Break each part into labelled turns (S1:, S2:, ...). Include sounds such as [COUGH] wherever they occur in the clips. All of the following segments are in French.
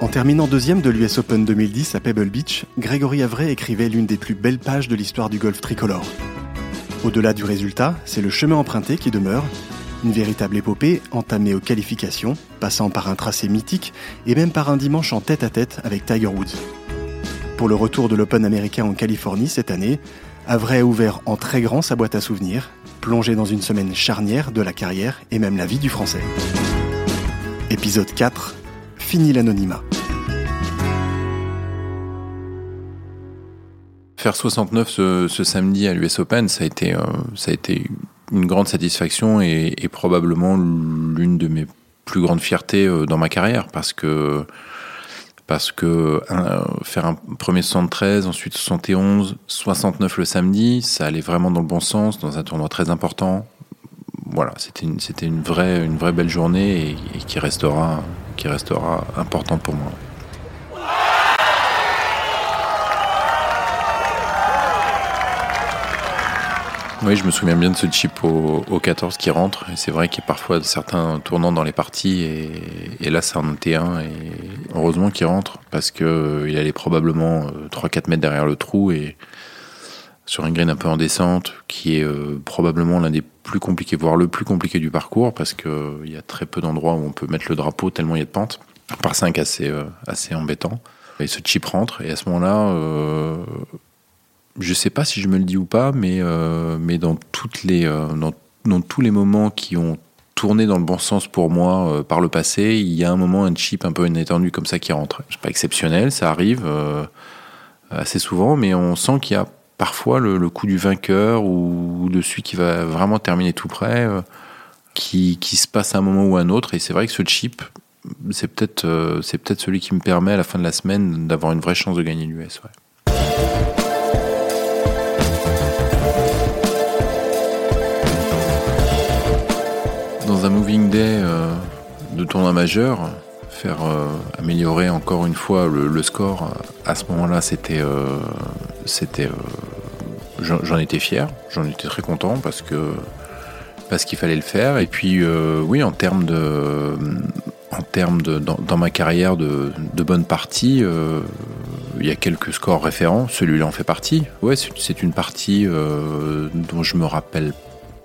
S1: En terminant deuxième de l'US Open 2010 à Pebble Beach, Grégory Avray écrivait l'une des plus belles pages de l'histoire du golf tricolore. Au-delà du résultat, c'est le chemin emprunté qui demeure, une véritable épopée entamée aux qualifications, passant par un tracé mythique et même par un dimanche en tête-à-tête avec Tiger Woods. Pour le retour de l'Open américain en Californie cette année, Avray a ouvert en très grand sa boîte à souvenirs, plongé dans une semaine charnière de la carrière et même la vie du Français. Épisode 4 Fini l'anonymat.
S2: Faire 69 ce, samedi à l'US Open, ça a été, euh, a été une grande satisfaction et, probablement l'une de mes plus grandes fiertés euh, dans ma carrière parce que que faire un premier 73, ensuite 71, 69 le samedi, ça allait vraiment dans le bon sens, dans un tournoi très important. Voilà, c'était une vraie belle journée et, qui restera, qui restera importante pour moi. Oui, je me souviens bien de ce chip au, 14 qui rentre. Et c'est vrai qu'il y a parfois certains tournants dans les parties. Et, là, était un. Et heureusement qu'il rentre parce qu'il euh, allait probablement 3-4 euh, mètres derrière le trou. Et sur un green un peu en descente, qui est euh, probablement l'un des plus compliqués, voire le plus compliqué du parcours, parce qu'il y a très peu d'endroits où on peut mettre le drapeau tellement il y a de pente. Par 5 assez, assez embêtant. Et ce chip rentre. Et à ce moment-là, je sais pas si je me le dis ou pas, mais, euh, mais dans, toutes les, euh, dans, tous les moments qui ont tourné dans le bon sens pour moi euh, par le passé, il y a un moment, un chip un peu inattendu comme ça qui rentre. C'est pas exceptionnel, ça arrive assez souvent, mais on sent qu'il y a parfois le, coup du vainqueur ou de celui qui va vraiment terminer tout près qui, qui, se passe à un moment ou à un autre. Et c'est vrai que ce chip, c'est peut-être c'est peut-être celui qui me permet à la fin de la semaine d'avoir une vraie chance de gagner l'US. Dans un moving day euh, de tournoi majeur, faire euh, améliorer encore une fois le, score, à ce moment-là, c'était, euh, c'était, j'en étais fier, j'en étais très content parce que parce qu'il fallait le faire. Et puis, oui, en termes de, en termes de, dans, ma carrière de, de bonne partie, il y a quelques scores référents. Celui-là en fait partie. Ouais, c'est une partie dont je me rappelle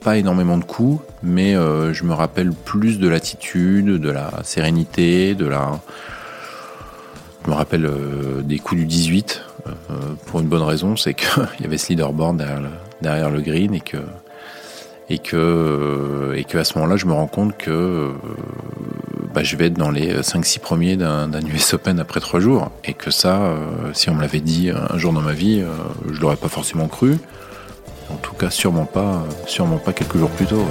S2: pas énormément de coups, mais euh, je me rappelle plus de l'attitude, de la sérénité, de la. Je me rappelle euh, des coups du 18 euh, pour une bonne raison, c'est qu'il [LAUGHS] y avait ce leaderboard derrière le, green et que et que et que à ce moment-là, je me rends compte que bah, je vais être dans les 5-6 premiers d'un US Open après 3 jours et que ça, si on me l'avait dit un jour dans ma vie, je l'aurais pas forcément cru. En tout cas, sûrement pas, sûrement pas quelques jours plus tôt.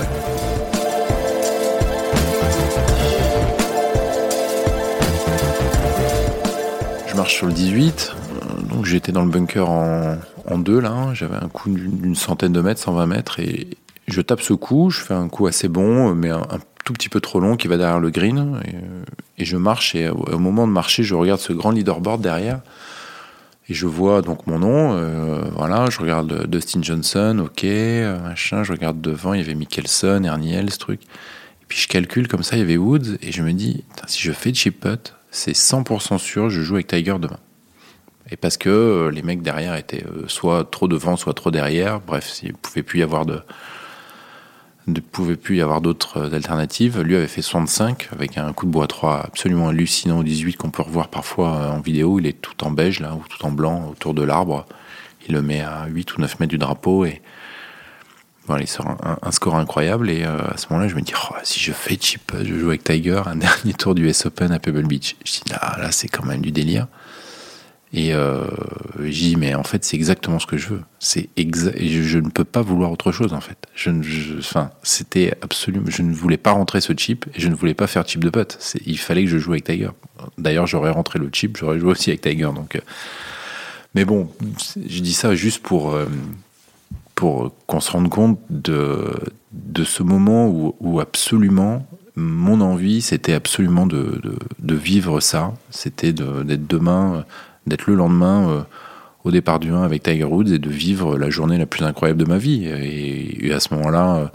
S2: Je marche sur le 18, euh, donc j'étais dans le bunker en, deux là, hein. j'avais un coup d'une centaine de mètres, 120 mètres, et je tape ce coup, je fais un coup assez bon, mais un, tout petit peu trop long qui va derrière le green, et, euh, je marche, et au moment de marcher, je regarde ce grand leaderboard derrière, et je vois donc mon nom, euh, voilà, je regarde Dustin Johnson, ok, machin, je regarde devant, il y avait Mickelson, Erniel, ce truc. Et puis je calcule comme ça, il y avait Woods, et je me dis, si je fais chip putt, c'est 100% sûr, je joue avec Tiger demain. Et parce que euh, les mecs derrière étaient euh, soit trop devant, soit trop derrière, bref, il ne pouvait plus y avoir d'autres euh, alternatives. Lui avait fait 65 avec un coup de bois 3 absolument hallucinant au 18 qu'on peut revoir parfois en vidéo. Il est tout en beige là, ou tout en blanc autour de l'arbre. Il le met à 8 ou 9 mètres du drapeau et voilà, il sort un, score incroyable. Et à ce moment-là, je me dis, oh, si je fais chip, je joue avec Tiger, un [LAUGHS] dernier tour du S Open à Pebble Beach. Je dis, là, là c'est quand même du délire. Et euh, je dis mais en fait c'est exactement ce que je veux. C'est exa je, ne peux pas vouloir autre chose en fait. Je, c'était absolument. Je ne voulais pas rentrer ce chip et je ne voulais pas faire chip de pote. Il fallait que je joue avec Tiger. D'ailleurs j'aurais rentré le chip, j'aurais joué aussi avec Tiger. Donc, euh, mais bon, je dis ça juste pour euh, pour qu'on se rende compte de de ce moment où, absolument mon envie, c'était absolument de, de, vivre ça. C'était d'être demain d'être le lendemain euh, au départ du 1 avec Tiger Woods et de vivre la journée la plus incroyable de ma vie. Et, à ce moment-là, euh,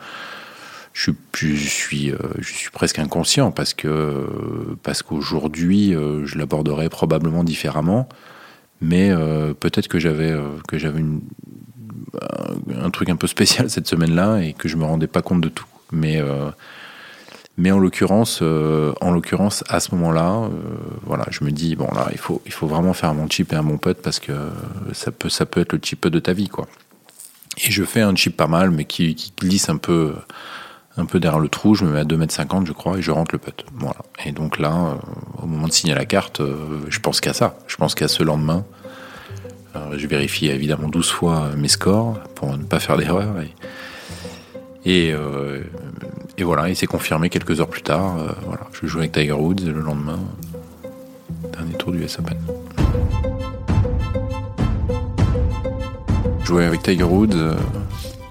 S2: je, suis, je suis presque inconscient parce que parce qu'aujourd'hui, je l'aborderais probablement différemment. Mais peut-être que j'avais que j'avais un truc un peu spécial [LAUGHS] cette semaine-là et que je me rendais pas compte de tout. Mais mais en l'occurrence, euh, en l'occurrence, à ce moment-là, euh, voilà, je me dis bon là, il faut, il faut vraiment faire un bon chip et un bon putt parce que ça peut, ça peut être le chip de ta vie, quoi. Et je fais un chip pas mal, mais qui, glisse un peu, un peu derrière le trou. Je me mets à 2m50, je crois, et je rentre le putt. Voilà. Et donc là, euh, au moment de signer la carte, je pense qu'à ça. Je pense qu'à ce lendemain. je vérifie évidemment 12 fois mes scores pour ne pas faire d'erreur. Et voilà, il s'est confirmé quelques heures plus tard. Euh, voilà, je jouais avec Tiger Woods et le lendemain, dernier tour du US Open. Jouer avec Tiger Woods euh,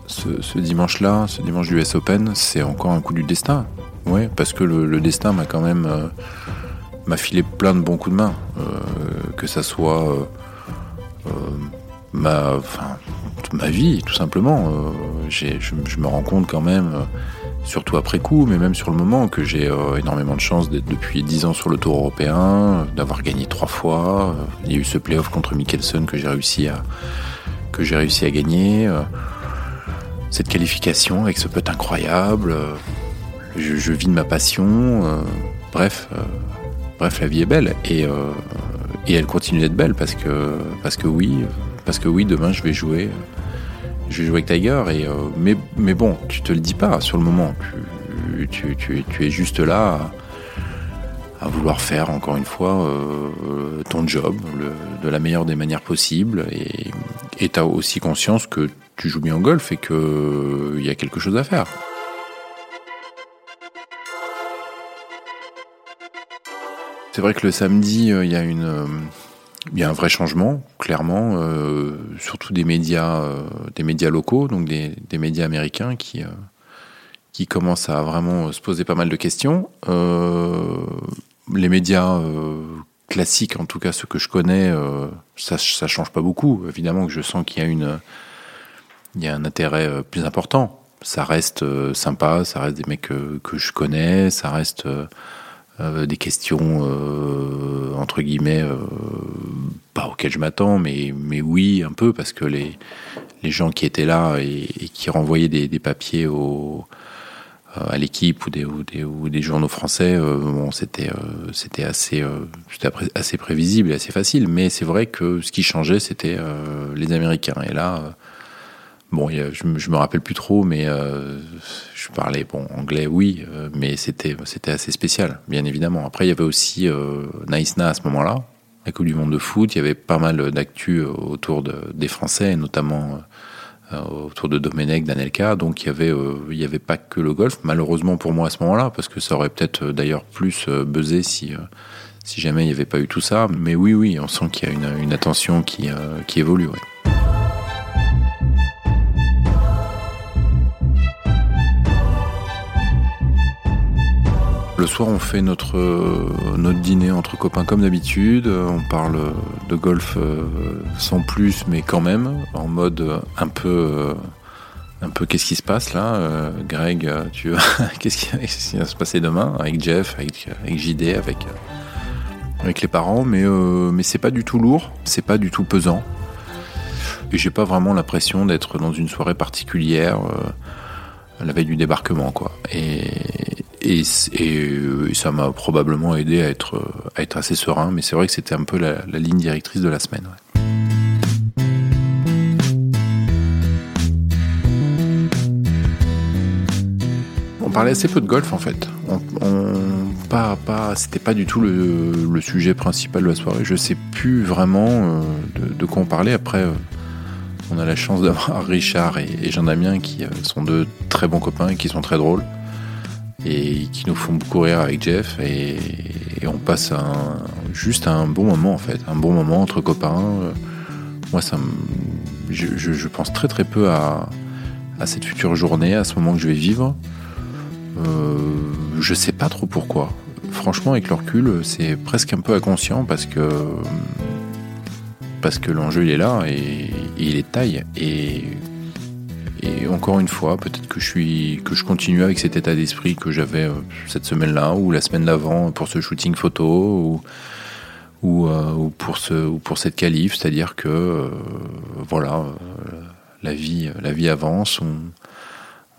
S2: ce, dimanche-là, ce dimanche du US Open, c'est encore un coup du destin. Ouais, parce que le, destin m'a quand même euh, m'a filé plein de bons coups de main, que ça soit ma, ma vie, tout simplement. Je, me rends compte quand même surtout après coup, mais même sur le moment, que j'ai euh, énormément de chance d'être depuis 10 ans sur le tour européen, d'avoir gagné trois fois. Euh, il y a eu ce playoff contre Mikkelsen que j'ai réussi à, que j'ai réussi à gagner. Euh, cette qualification avec ce putt incroyable. Je, vis de ma passion. bref, bref, la vie est belle et, et elle continue d'être belle parce que, parce que oui, parce que oui, demain je vais jouer je vais jouer avec Tiger, et, euh, mais, mais bon, tu te le dis pas sur le moment. Tu, tu, tu, es juste là à, vouloir faire, encore une fois, euh, ton job de la meilleure des manières possibles. Et tu as aussi conscience que tu joues bien au golf et qu'il y a quelque chose à faire. C'est vrai que le samedi, euh, il y a une il y a un vrai changement, clairement, euh, surtout des médias, euh, des médias locaux, donc des, médias américains qui, euh, qui commencent à vraiment se poser pas mal de questions. les médias classiques, en tout cas ceux que je connais, ça, ça change pas beaucoup. Évidemment que je sens qu'il y a une, il y a un intérêt plus important. Ça reste sympa, ça reste des mecs que, que je connais, ça reste euh, des questions euh, entre guillemets euh, pas auxquelles je m'attends, mais, mais oui un peu parce que les, les gens qui étaient là et, qui renvoyaient des, papiers au, à l'équipe ou des, ou des, ou des, journaux français, bon, c'était c'était assez, assez prévisible et assez facile. Mais c'est vrai que ce qui changeait, c'était les Américains. Et là, Bon, je, je me rappelle plus trop, mais euh, je parlais bon anglais, oui, euh, mais c'était c'était assez spécial, bien évidemment. Après, il y avait aussi euh, Naïsna à ce moment-là, la Coupe du Monde de foot. Il y avait pas mal d'actu autour de, des Français, notamment autour de Domenech, d'Anelka. Donc il y avait il y avait pas que le golf, malheureusement pour moi à ce moment-là, parce que ça aurait peut-être d'ailleurs plus buzzé si si jamais il n'y avait pas eu tout ça. Mais oui, oui, on sent qu'il y a une, une attention qui qui évolue. Ouais. Le soir, on fait notre, notre dîner entre copains comme d'habitude. On parle de golf euh, sans plus, mais quand même, en mode un peu. Euh, un peu qu'est-ce qui se passe là euh, Greg, tu [LAUGHS] qu'est-ce qui, va se passer demain avec Jeff, avec, JD, avec, avec les parents, mais, mais c'est pas du tout lourd, c'est pas du tout pesant. Et j'ai pas vraiment l'impression d'être dans une soirée particulière la veille du débarquement, quoi. Et, et, euh, ça m'a probablement aidé à être, assez serein, mais c'est vrai que c'était un peu la, ligne directrice de la semaine. On parlait assez peu de golf en fait. On, pas, pas, c'était pas du tout le, sujet principal de la soirée. Je sais plus vraiment euh, de, quoi on parlait. Après, euh, on a la chance d'avoir [LAUGHS] Richard et, et Jean-Damien qui sont deux très bons copains et qui sont très drôles et qui nous font courir avec Jeff et, on passe un, juste un bon moment en fait, un bon moment entre copains. Moi, ça je, pense très très peu à, cette future journée, à ce moment que je vais vivre. Euh, je sais pas trop pourquoi. Franchement, avec le recul, c'est presque un peu inconscient parce que parce que l'enjeu il est là et, il est de taille et Et encore une fois, peut-être que je suis, que je continue avec cet état d'esprit que j'avais euh, cette semaine-là ou la semaine d'avant pour ce shooting photo ou, ou, euh, pour ce, ou pour cette qualif, c'est-à-dire que euh, voilà, la vie, la vie avance. On,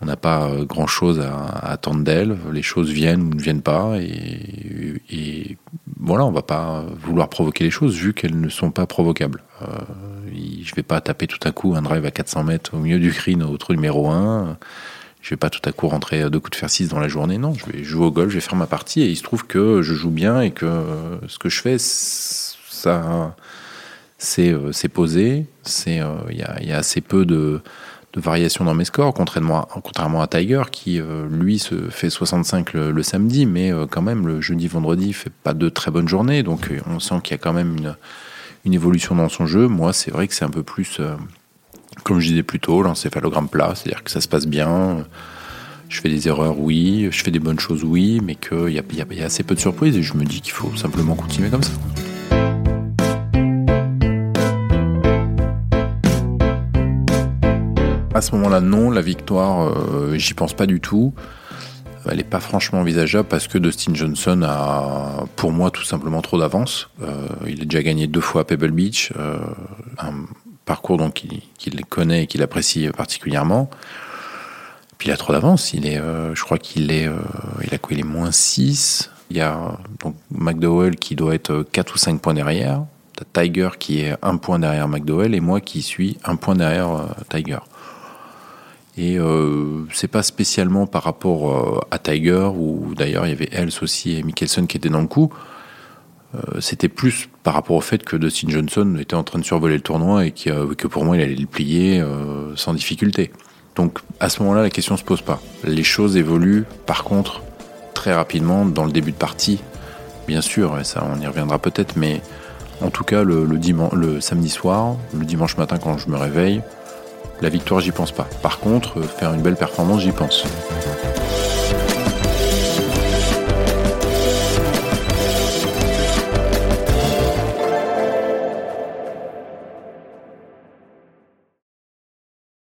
S2: n'a pas grand chose à, attendre d'elle. Les choses viennent ou ne viennent pas. Et, voilà, on va pas vouloir provoquer les choses vu qu'elles ne sont pas provocables. Euh, je vais pas taper tout à coup un drive à 400 mètres au milieu du green au trou numéro 1. Je vais pas tout à coup rentrer deux coups de fer 6 dans la journée. Non, je vais jouer au golf, je vais faire ma partie. Et il se trouve que je joue bien et que ce que je fais, ça, c'est euh, posé. Euh, il y, a, assez peu de, de variations dans mes scores, contrairement à, contrairement à Tiger qui, euh, lui, se fait 65 le, samedi, mais quand même, le jeudi, vendredi, fait pas de très bonnes journées. Donc, on sent qu'il y a quand même une, une évolution dans son jeu. Moi, c'est vrai que c'est un peu plus, euh, comme je disais plus tôt, l'encéphalogramme plat, c'est-à-dire que ça se passe bien. Je fais des erreurs, oui. Je fais des bonnes choses, oui. Mais qu'il y, y, y a, assez peu de surprises et je me dis qu'il faut simplement continuer comme ça. À ce moment-là, non, la victoire, euh, j'y pense pas du tout elle n'est pas franchement envisageable parce que Dustin Johnson a, pour moi, tout simplement trop d'avance. Euh, il a déjà gagné deux fois à Pebble Beach, euh, un parcours donc qu'il connaît et qu'il apprécie particulièrement. Puis il a trop d'avance. Il est, je crois qu'il est, il a quoi Il est moins 6. Il y a donc McDowell qui doit être 4 ou 5 points derrière. Tiger qui est un point derrière McDowell et moi qui suis un point derrière Tiger. Et euh, c'est pas spécialement par rapport euh, à Tiger, ou d'ailleurs il y avait Els aussi et Mickelson qui étaient dans le coup. Euh, c'était plus par rapport au fait que Dustin Johnson était en train de survoler le tournoi et que pour moi il allait le plier sans difficulté. Donc à ce moment-là, la question se pose pas. Les choses évoluent par contre très rapidement dans le début de partie, bien sûr, et ça on y reviendra peut-être, mais en tout cas le samedi soir, le dimanche matin quand je me réveille, la victoire, j'y pense pas. Par contre, faire une belle performance, j'y pense.